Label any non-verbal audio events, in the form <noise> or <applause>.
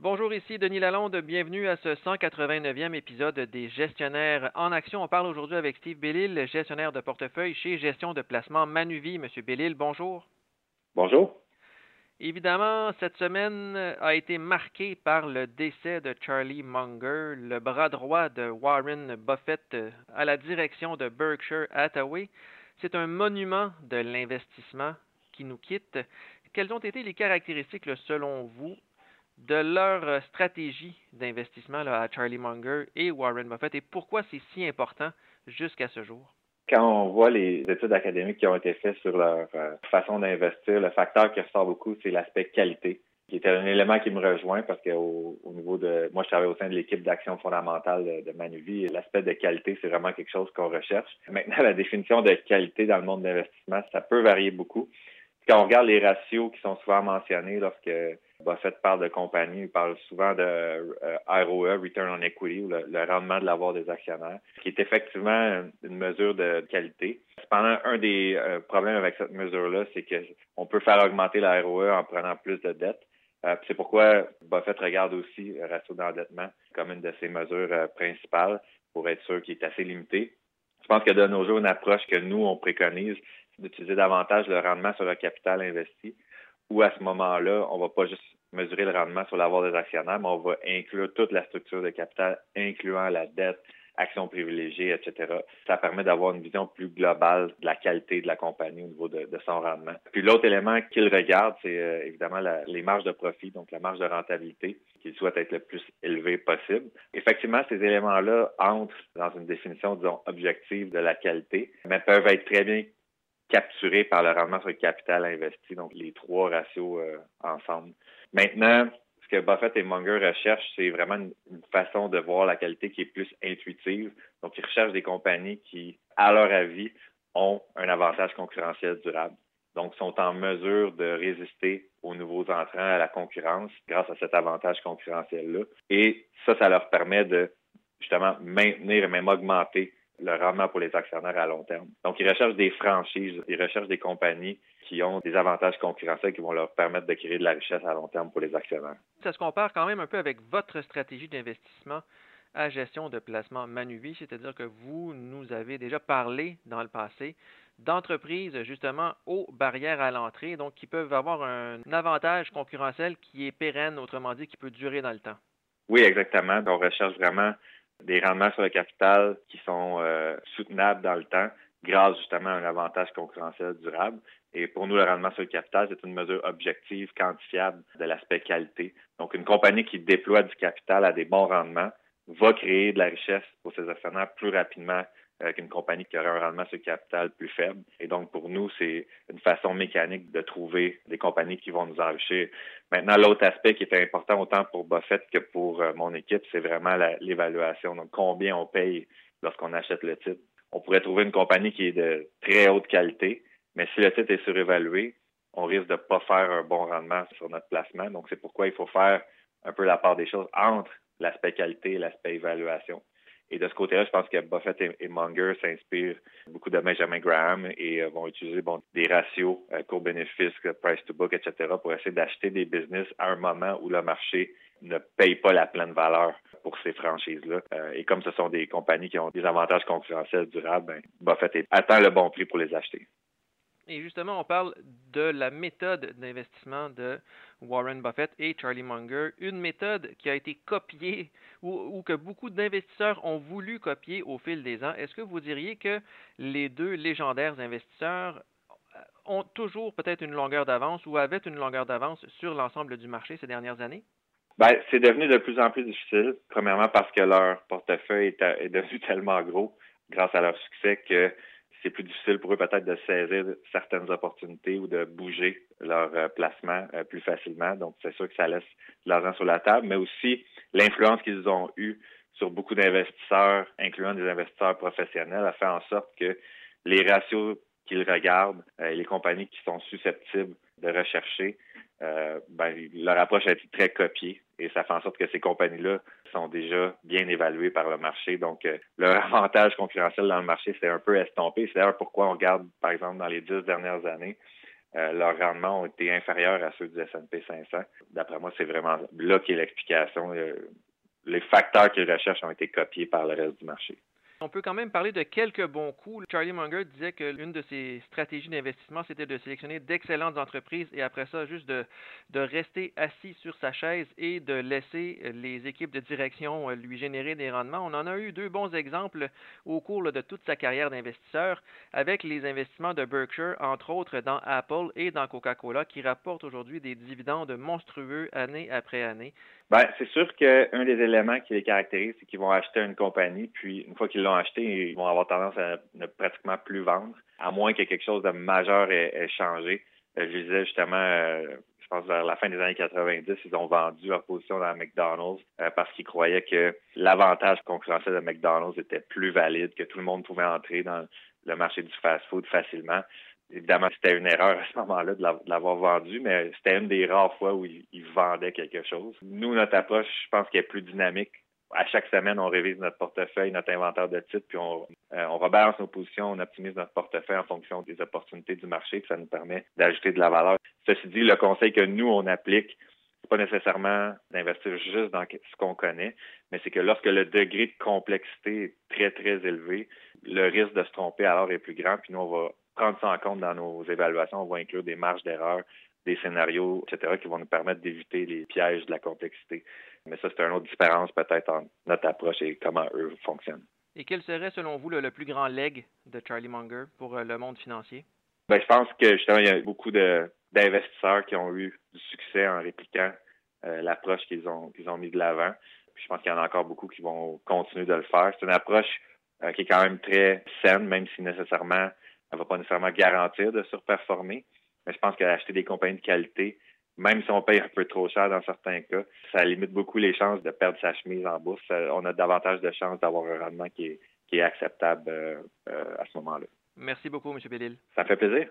Bonjour, ici Denis Lalonde. Bienvenue à ce 189e épisode des Gestionnaires en action. On parle aujourd'hui avec Steve Bellil, gestionnaire de portefeuille chez Gestion de placement Manuvie. Monsieur Bellil, bonjour. Bonjour. Évidemment, cette semaine a été marquée par le décès de Charlie Munger, le bras droit de Warren Buffett à la direction de Berkshire Hathaway. C'est un monument de l'investissement qui nous quitte. Quelles ont été les caractéristiques, selon vous, de leur euh, stratégie d'investissement à Charlie Munger et Warren Buffett et pourquoi c'est si important jusqu'à ce jour? Quand on voit les études académiques qui ont été faites sur leur euh, façon d'investir, le facteur qui ressort beaucoup, c'est l'aspect qualité, qui est un élément qui me rejoint parce qu'au au niveau de, moi, je travaille au sein de l'équipe d'action fondamentale de, de Manuvie et l'aspect de qualité, c'est vraiment quelque chose qu'on recherche. Maintenant, la définition de qualité dans le monde d'investissement, ça peut varier beaucoup. Quand on regarde les ratios qui sont souvent mentionnés lorsque Buffett parle de compagnie, il parle souvent de euh, ROE, Return on Equity, ou le, rendement de l'avoir des actionnaires, qui est effectivement une mesure de qualité. Cependant, un des euh, problèmes avec cette mesure-là, c'est qu'on peut faire augmenter la ROE en prenant plus de dettes. Euh, c'est pourquoi Buffett regarde aussi le ratio d'endettement comme une de ses mesures principales pour être sûr qu'il est assez limité. Je pense que de nos jours, une approche que nous, on préconise, c'est d'utiliser davantage le rendement sur le capital investi où à ce moment-là, on va pas juste mesurer le rendement sur l'avoir des actionnaires, mais on va inclure toute la structure de capital, incluant la dette, actions privilégiées, etc. Ça permet d'avoir une vision plus globale de la qualité de la compagnie au niveau de, son rendement. Puis l'autre élément qu'il regarde, c'est euh, évidemment les marges de profit, donc la marge de rentabilité, qu'il souhaite être le plus élevé possible. Effectivement, ces éléments-là entrent dans une définition, disons, objective de la qualité, mais peuvent être très bien capturé par le rendement sur le capital investi, donc les trois ratios euh, ensemble. Maintenant, ce que Buffett et Munger recherchent, c'est vraiment une, façon de voir la qualité qui est plus intuitive. Donc, ils recherchent des compagnies qui, à leur avis, ont un avantage concurrentiel durable. Donc, sont en mesure de résister aux nouveaux entrants, à la concurrence, grâce à cet avantage concurrentiel-là. Et ça, ça leur permet de justement maintenir et même augmenter le rendement pour les actionnaires à long terme. Donc, ils recherchent des franchises, ils recherchent des compagnies qui ont des avantages concurrentiels qui vont leur permettre de créer de la richesse à long terme pour les actionnaires. Ça se compare quand même un peu avec votre stratégie d'investissement à gestion de placement Manuvie, c'est-à-dire que vous nous avez déjà parlé dans le passé d'entreprises justement aux barrières à l'entrée, donc qui peuvent avoir un avantage concurrentiel qui est pérenne, autrement dit, qui peut durer dans le temps. Oui, exactement. On recherche vraiment des rendements sur le capital qui sont euh, soutenables dans le temps grâce justement à un avantage concurrentiel durable. Et pour nous, le rendement sur le capital, c'est une mesure objective, quantifiable de l'aspect qualité. Donc, une compagnie qui déploie du capital à des bons rendements va créer de la richesse pour ses actionnaires plus rapidement avec une compagnie qui aurait un rendement sur capital plus faible. Et donc, pour nous, c'est une façon mécanique de trouver des compagnies qui vont nous enrichir. Maintenant, l'autre aspect qui est important autant pour Buffett que pour euh, mon équipe, c'est vraiment l'évaluation. Donc, combien on paye lorsqu'on achète le titre. On pourrait trouver une compagnie qui est de très haute qualité, mais si le titre est surévalué, on risque de ne pas faire un bon rendement sur notre placement. Donc, c'est pourquoi il faut faire un peu la part des choses entre l'aspect qualité et l'aspect évaluation. Et de ce côté-là, je pense que Buffett et, Munger s'inspirent beaucoup de Benjamin Graham et euh, vont utiliser bon, des ratios, euh, court-bénéfice, price to book, etc., pour essayer d'acheter des business à un moment où le marché ne paye pas la pleine valeur pour ces franchises-là. Euh, et comme ce sont des compagnies qui ont des avantages concurrentiels durables, ben, Buffett attend le bon prix pour les acheter. Et justement, on parle de la méthode d'investissement de Warren Buffett et Charlie Munger, une méthode qui a été copiée ou, que beaucoup d'investisseurs ont voulu copier au fil des ans. Est-ce que vous diriez que les deux légendaires investisseurs ont toujours peut-être une longueur d'avance ou avaient une longueur d'avance sur l'ensemble du marché ces dernières années? Ben, c'est devenu de plus en plus difficile. Premièrement parce que leur portefeuille est devenu <laughs> tellement gros grâce à leur succès que c'est plus difficile pour eux peut-être de saisir certaines opportunités ou de bouger leur euh, placement euh, plus facilement. Donc, c'est sûr que ça laisse de l'argent sur la table, mais aussi l'influence qu'ils ont eue sur beaucoup d'investisseurs, incluant des investisseurs professionnels, a fait en sorte que les ratios qu'ils regardent euh, les compagnies qui sont susceptibles de rechercher, ben, leur approche a été très copiée et ça fait en sorte que ces compagnies-là sont déjà bien évaluées par le marché. Donc, euh, leur <laughs> avantage concurrentiel dans le marché, c'est un peu estompé. C'est d'ailleurs pourquoi on regarde, par exemple, dans les dix dernières années, leurs rendements ont été inférieurs à ceux du S&P 500. D'après moi, c'est vraiment là qui est l'explication. les facteurs qu'ils recherchent ont été copiés par le reste du marché. On peut quand même parler de quelques bons coups. Charlie Munger disait que l'une de ses stratégies d'investissement, c'était de sélectionner d'excellentes entreprises et après ça, juste de, rester assis sur sa chaise et de laisser les équipes de direction euh, lui générer des rendements. On en a eu deux bons exemples au cours de toute sa carrière d'investisseur avec les investissements de Berkshire, entre autres dans Apple et dans Coca-Cola, qui rapportent aujourd'hui des dividendes monstrueux année après année. Ben, c'est sûr qu'un des éléments qui les caractérise, c'est qu'ils vont acheter une compagnie, puis une fois qu'ils l'ont acheté, ils vont avoir tendance à ne pratiquement plus vendre, à moins que quelque chose de majeur ait, changé. Euh, je disais justement, euh, je pense vers la fin des années 90, ils ont vendu leur position dans McDonald's euh, parce qu'ils croyaient que l'avantage concurrentiel de McDonald's était plus valide, que tout le monde pouvait entrer dans le marché du fast-food facilement. Évidemment, c'était une erreur à ce moment-là de l'avoir vendu, mais c'était une des rares fois où ils, vendaient quelque chose. Nous, notre approche, je pense qu'elle est plus dynamique. À chaque semaine, on révise notre portefeuille, notre inventaire de titres, puis on, euh, on rebalance nos positions, on optimise notre portefeuille en fonction des opportunités du marché, puis ça nous permet d'ajouter de la valeur. Ceci dit, le conseil que nous, on applique, c'est pas nécessairement d'investir juste dans ce qu'on connaît, mais c'est que lorsque le degré de complexité est très, très élevé, le risque de se tromper alors est plus grand, puis nous, on va prendre ça en compte dans nos évaluations. On va inclure des marges d'erreur, des scénarios, etc., qui vont nous permettre d'éviter les pièges de la complexité. Mais ça, c'est une autre différence peut-être entre notre approche et comment eux fonctionnent. Et quel serait, selon vous, le, plus grand leg de Charlie Munger pour euh, le monde financier? Bien, je pense que justement, il y a beaucoup d'investisseurs qui ont eu du succès en répliquant euh, l'approche qu'ils ont, qu'ils ont mis de l'avant. je pense qu'il y en a encore beaucoup qui vont continuer de le faire. C'est une approche euh, qui est quand même très saine, même si nécessairement elle va pas nécessairement garantir de surperformer, mais je pense qu'acheter des compagnies de qualité, même si on paye un peu trop cher dans certains cas, ça limite beaucoup les chances de perdre sa chemise en bourse. On a davantage de chances d'avoir un rendement qui est, acceptable euh, euh, à ce moment-là. Merci beaucoup, M. Bellil. Ça fait plaisir.